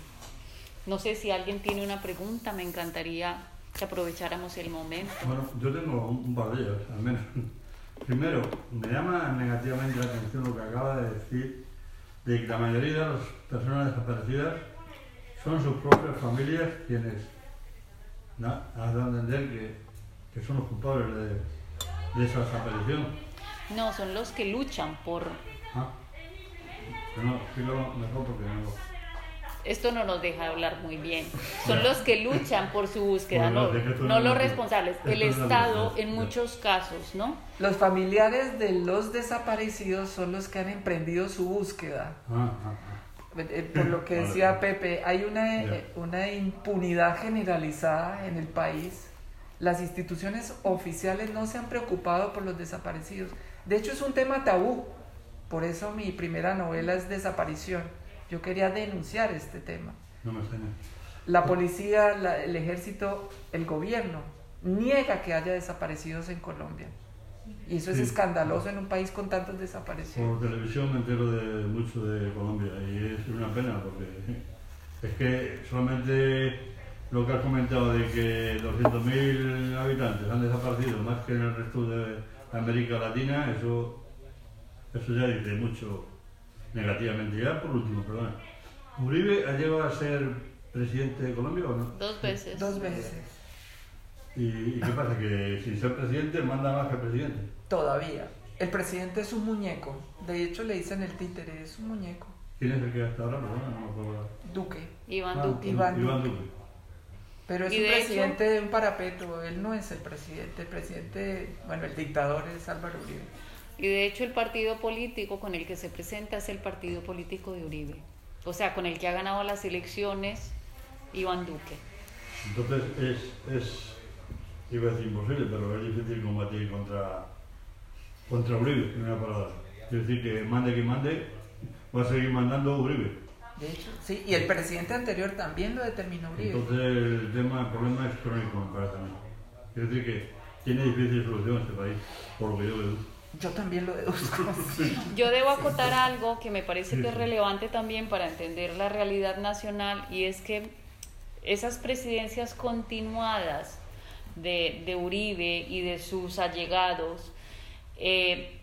No sé si alguien tiene una pregunta, me encantaría que aprovecháramos el momento. Bueno, yo tengo un par de ellas, al menos. Primero, me llama negativamente la atención lo que acaba de decir, de que la mayoría de las personas desaparecidas son sus propias familias quienes han de entender que, que, son los culpables de, de esa desaparición. No, son los que luchan por... Ah. mejor porque no... Esto no nos deja hablar muy bien. Son los que luchan por su búsqueda, no, no los responsables. El Estado en muchos casos, ¿no? Los familiares de los desaparecidos son los que han emprendido su búsqueda. Ah, ah, eh, por lo que decía Pepe, hay una, una impunidad generalizada en el país. Las instituciones oficiales no se han preocupado por los desaparecidos. De hecho, es un tema tabú. Por eso mi primera novela es Desaparición. Yo quería denunciar este tema. No me La policía, el ejército, el gobierno niega que haya desaparecidos en Colombia. Y eso es escandaloso en un país con tantos desaparecidos. Por televisión me entero de mucho de Colombia y es una pena porque es que solamente lo que has comentado de que 200.000 habitantes han desaparecido más que en el resto de América Latina, eso, eso ya dice mucho negativamente. Ya por último, perdona. ¿Uribe ha llegado a ser presidente de Colombia o no? Dos veces. Dos veces. ¿Y, qué pasa? ¿Que sin ser presidente manda más que presidente? Todavía. El presidente es un muñeco. De hecho, le dicen el títere, es un muñeco. ¿Quién es el que hasta ahora? No, no Duque. Iván ah, Duque. Iván Duque. Pero es un presidente de un parapeto, él no es el presidente, el presidente, bueno, el dictador es Álvaro Uribe. Y de hecho el partido político con el que se presenta es el partido político de Uribe, o sea, con el que ha ganado las elecciones Iván Duque. Entonces es, es iba a decir imposible, pero es difícil combatir contra, contra Uribe, en una palabra. Es decir, que mande que mande, va a seguir mandando Uribe. De hecho, sí, y el presidente anterior también lo determinó Uribe. Entonces el tema, el problema es crónico, me parece a mí. Es decir, que tiene difícil solución este país, por lo que yo deduzco. Yo también lo deduzco. Yo debo acotar algo que me parece que es relevante también para entender la realidad nacional y es que esas presidencias continuadas de, de Uribe y de sus allegados eh,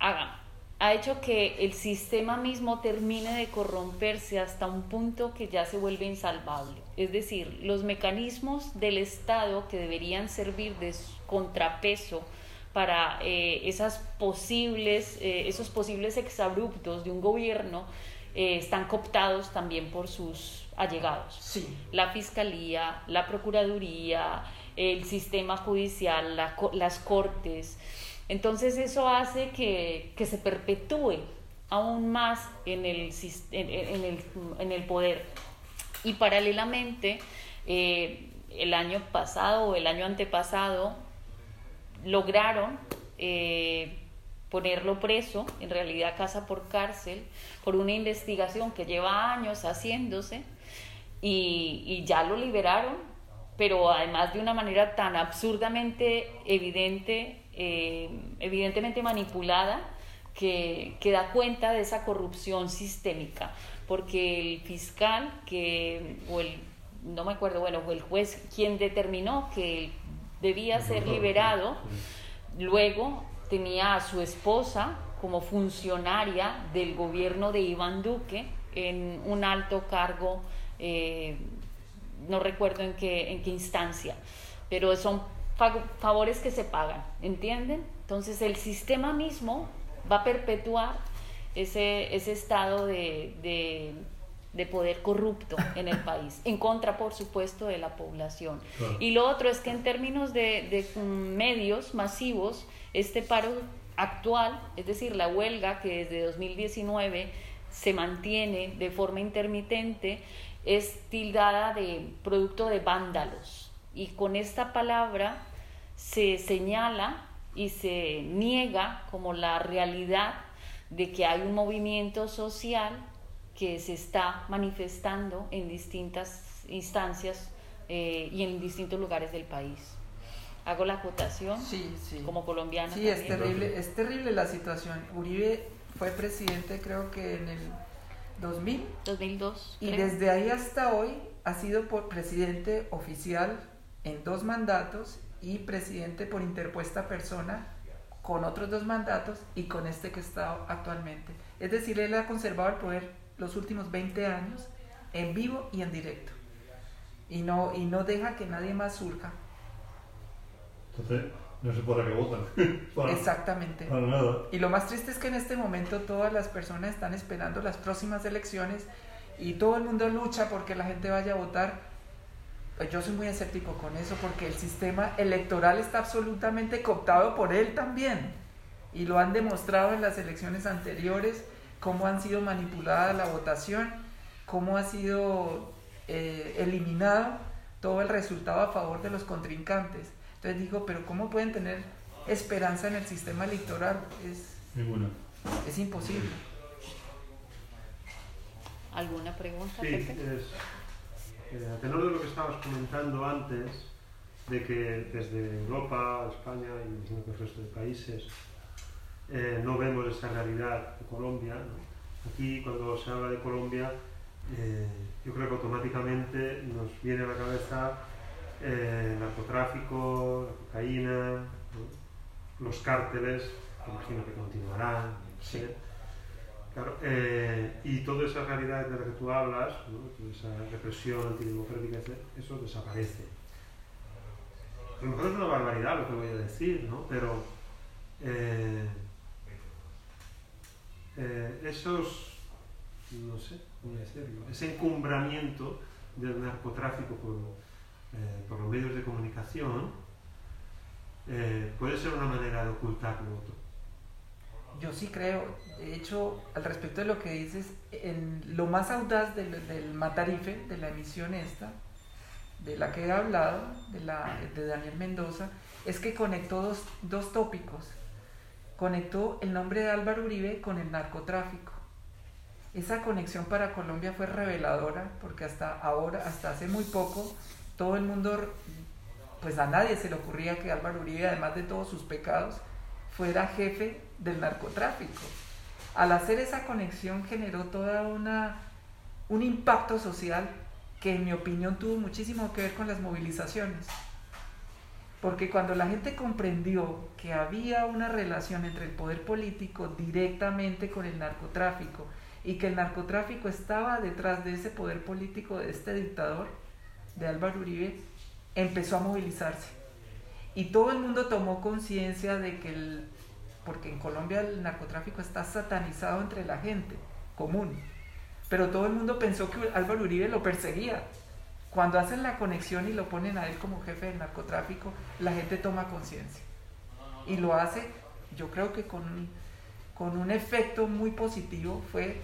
ha, ha hecho que el sistema mismo termine de corromperse hasta un punto que ya se vuelve insalvable. Es decir, los mecanismos del Estado que deberían servir de contrapeso para eh, esas posibles, eh, esos posibles exabruptos de un gobierno eh, están cooptados también por sus allegados. Sí. La Fiscalía, la Procuraduría, el sistema judicial, las Cortes. Entonces eso hace que, que se perpetúe aún más en el, en, el, en el poder. Y paralelamente, el año pasado o el año antepasado lograron eh, ponerlo preso, en realidad casa por cárcel, por una investigación que lleva años haciéndose y, y ya lo liberaron, pero además de una manera tan absurdamente evidente eh, evidentemente manipulada que, que, da cuenta de esa corrupción sistémica, porque el fiscal que, o el, no me acuerdo, bueno, fue el juez quien determinó que debía ser liberado, luego tenía a su esposa como funcionaria del gobierno de Iván Duque en un alto cargo, eh, no recuerdo en qué, en qué instancia, pero son favores que se pagan, ¿entienden? Entonces el sistema mismo va a perpetuar ese, ese estado de, de, de, poder corrupto en el país, en contra, por supuesto, de la población. Y lo otro es que en términos de, de medios masivos, este paro actual, es decir, la huelga que desde 2019 se mantiene de forma intermitente, es tildada de producto de vándalos y con esta palabra se señala y se niega como la realidad de que hay un movimiento social que se está manifestando en distintas instancias eh, y en distintos lugares del país. Hago la acotación sí, sí. como colombiana. Sí, es terrible, es terrible la situación. Uribe fue presidente creo que en el 2000. 2002. Y desde ahí hasta hoy ha sido por presidente oficial en dos mandatos y presidente por interpuesta persona con otros dos mandatos y con este que está actualmente. Es decir, él ha conservado el poder los últimos 20 años en vivo y en directo. Y no, y no deja que nadie más surja. Entonces, no sé para qué votan. Exactamente. Y lo más triste es que en este momento todas las personas están esperando las próximas elecciones y todo el mundo lucha porque la gente vaya a votar pues yo soy muy escéptico con eso porque el sistema electoral está absolutamente cooptado por él también. Y lo han demostrado en las elecciones anteriores, cómo han sido manipulada la votación, cómo ha sido eh, eliminado todo el resultado a favor de los contrincantes. Entonces digo, pero ¿cómo pueden tener esperanza en el sistema electoral? Es, es imposible. ¿Alguna pregunta? Sí, es eh, a tenor de lo que estabas comentando antes, de que desde Europa, España y el resto de países eh, no vemos esa realidad de Colombia, aquí cuando se habla de Colombia, eh, yo creo que automáticamente nos viene a la cabeza el narcotráfico, la cocaína, los cárteles, que imagino que continuarán. Claro, eh, y toda esa realidad de la que tú hablas, ¿no? esa represión antidemocrática, eso desaparece. A lo mejor es una barbaridad lo que voy a decir, ¿no? pero eh, eh, esos, no sé, cómo decirlo, ese encumbramiento del narcotráfico por, por los medios de comunicación puede ser una manera de ocultarlo yo sí creo, de hecho, al respecto de lo que dices, en lo más audaz del, del Matarife, de la emisión esta, de la que he hablado, de, la, de Daniel Mendoza, es que conectó dos, dos tópicos. Conectó el nombre de Álvaro Uribe con el narcotráfico. esa conexión para Colombia fue reveladora porque hasta ahora, hasta hace muy poco, todo el mundo, pues a nadie se le ocurría que Álvaro Uribe, además de todos sus pecados, fuera jefe del narcotráfico. Al hacer esa conexión generó toda una un impacto social que en mi opinión tuvo muchísimo que ver con las movilizaciones. Porque cuando la gente comprendió que había una relación entre el poder político directamente con el narcotráfico y que el narcotráfico estaba detrás de ese poder político de este dictador, de Álvaro Uribe, empezó a movilizarse. Y todo el mundo tomó conciencia de que el, porque en Colombia el narcotráfico está satanizado entre la gente común, pero todo el mundo pensó que Álvaro Uribe lo perseguía. Cuando hacen la conexión y lo ponen a él como jefe del narcotráfico, la gente toma conciencia. Y lo hace, yo creo que con, con un efecto muy positivo fue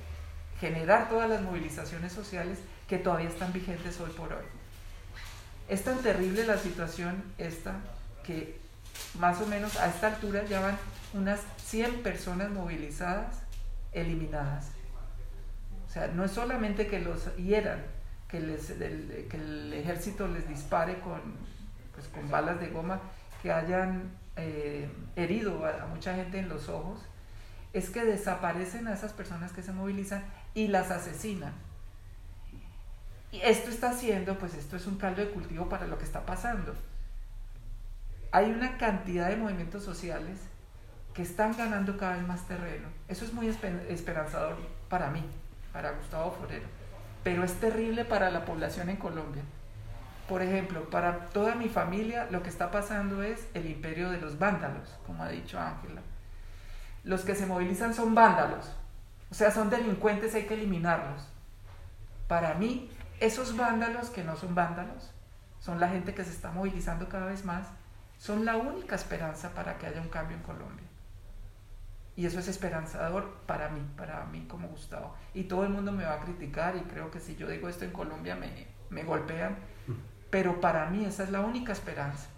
generar todas las movilizaciones sociales que todavía están vigentes hoy por hoy. Es tan terrible la situación esta que más o menos a esta altura ya van unas 100 personas movilizadas, eliminadas. O sea, no es solamente que los hieran, que, el, ejército les dispare con, pues, con balas de goma, que hayan eh, herido a, mucha gente en los ojos, es que desaparecen a esas personas que se movilizan y las asesinan. Y esto está haciendo, pues esto es un caldo de cultivo para lo que está pasando. Hay una cantidad de movimientos sociales que están ganando cada vez más terreno. Eso es muy esperanzador para mí para Gustavo Forero, pero es terrible para la población en Colombia. Por ejemplo, para toda mi familia lo que está pasando es el imperio de los vándalos, como ha dicho Ángela. Los que se movilizan son vándalos, o sea, son delincuentes, hay que eliminarlos. Para mí, esos vándalos que no son vándalos, son la gente que se está movilizando cada vez más, son la única esperanza para que haya un cambio en Colombia. Y eso es esperanzador para mí, para mí como Gustavo. Y todo el mundo me va a criticar y creo que si yo digo esto en Colombia me, me golpean. Pero para mí esa es la única esperanza.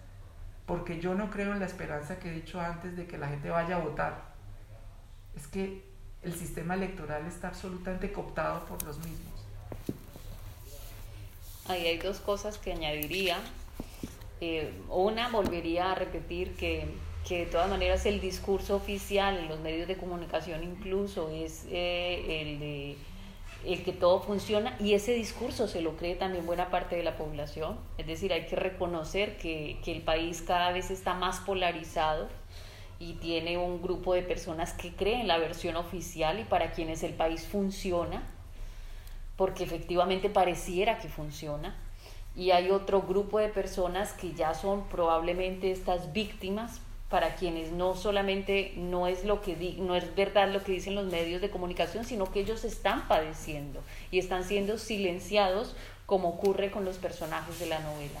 Porque yo no creo en la esperanza que he dicho antes de que la gente vaya a votar. Es que el sistema electoral está absolutamente cooptado por los mismos. Ahí hay dos cosas que añadiría. Eh, una, volvería a repetir que que de todas maneras el discurso oficial en los medios de comunicación incluso es eh, el de el que todo funciona y ese discurso se lo cree también buena parte de la población. Es decir, hay que reconocer que, que el país cada vez está más polarizado y tiene un grupo de personas que creen la versión oficial y para quienes el país funciona, porque efectivamente pareciera que funciona. Y hay otro grupo de personas que ya son probablemente estas víctimas para quienes no solamente no es lo que no es verdad lo que dicen los medios de comunicación, sino que ellos están padeciendo y están siendo silenciados como ocurre con los personajes de la novela.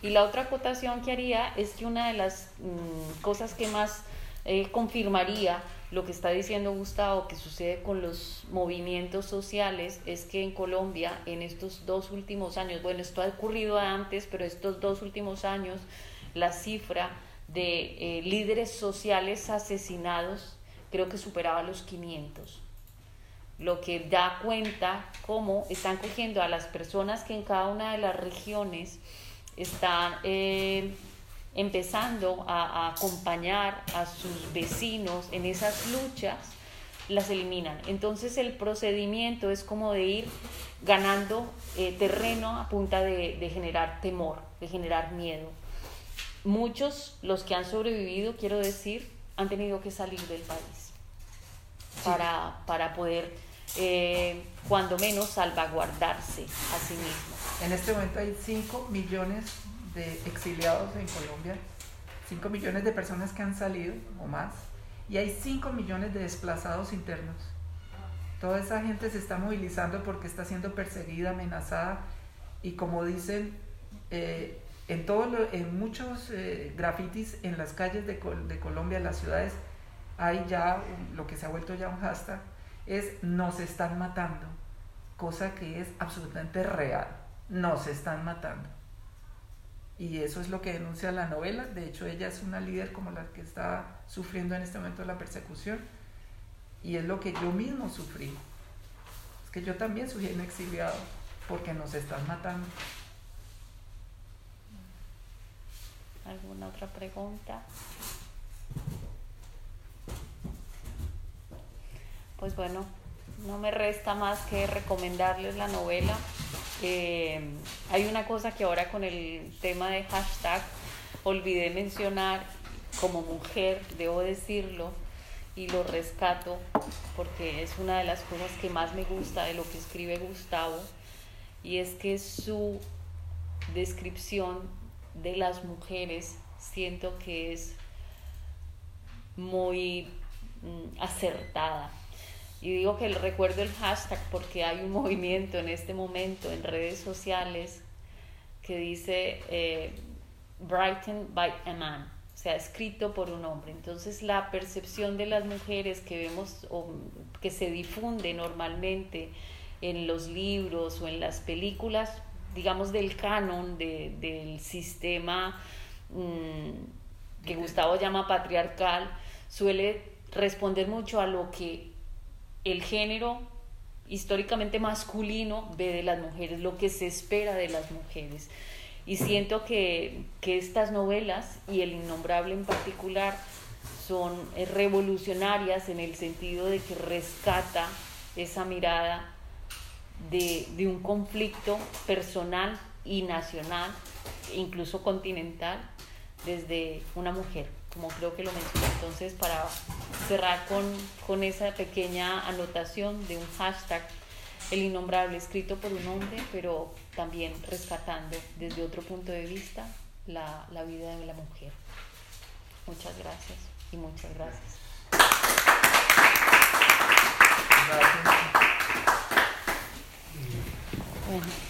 Y la otra acotación que haría es que una de las mm, cosas que más eh, confirmaría lo que está diciendo Gustavo, que sucede con los movimientos sociales, es que en Colombia en estos dos últimos años, bueno, esto ha ocurrido antes, pero estos dos últimos años, la cifra de eh, líderes sociales asesinados creo que superaba los 500 lo que da cuenta cómo están cogiendo a las personas que en cada una de las regiones están eh, empezando a, acompañar a sus vecinos en esas luchas, las eliminan. Entonces el procedimiento es como de ir ganando eh, terreno a punta de generar temor, de generar miedo. Muchos, los que han sobrevivido, quiero decir, han tenido que salir del país para, para poder, eh, cuando menos, salvaguardarse a sí mismos. En este momento hay 5 millones de exiliados en Colombia, 5 millones de personas que han salido o más, y hay 5 millones de desplazados internos. Toda esa gente se está movilizando porque está siendo perseguida, amenazada, y como dicen, eh, en, todo en muchos eh, grafitis en las calles de, de, Colombia, en las ciudades, hay ya lo que se ha vuelto ya un hashtag, es nos están matando, cosa que es absolutamente real, nos están matando. Y eso es lo que denuncia la novela, de hecho ella es una líder como la que está sufriendo en este momento la persecución, y es lo que yo mismo sufrí. Es que yo también soy un exiliado porque nos están matando. ¿Alguna otra pregunta? Pues bueno, no me resta más que recomendarles la novela. Eh, hay una cosa que ahora con el tema de hashtag olvidé mencionar, como mujer, debo decirlo, y lo rescato porque es una de las cosas que más me gusta de lo que escribe Gustavo, y es que su descripción de las mujeres siento que es muy mm, acertada y digo que recuerdo el hashtag porque hay un movimiento en este momento en redes sociales que dice eh, Brighten by a Man, o sea, escrito por un hombre. Entonces la percepción de las mujeres que vemos o que se difunde normalmente en los libros o en las películas, digamos del canon, del sistema mm, que Gustavo llama patriarcal, suele responder mucho a lo que el género históricamente masculino ve de las mujeres, lo que se espera de las mujeres. Y siento que, estas novelas, y El Innombrable en particular, son eh, revolucionarias en el sentido de que rescata esa mirada de, de un conflicto personal y nacional, incluso continental, desde una mujer como creo que lo mencioné. Entonces, para cerrar con, con esa pequeña anotación de un hashtag, el innombrable, escrito por un hombre, pero también rescatando desde otro punto de vista la, la vida de la mujer. Muchas gracias y muchas gracias. Gracias. Bueno.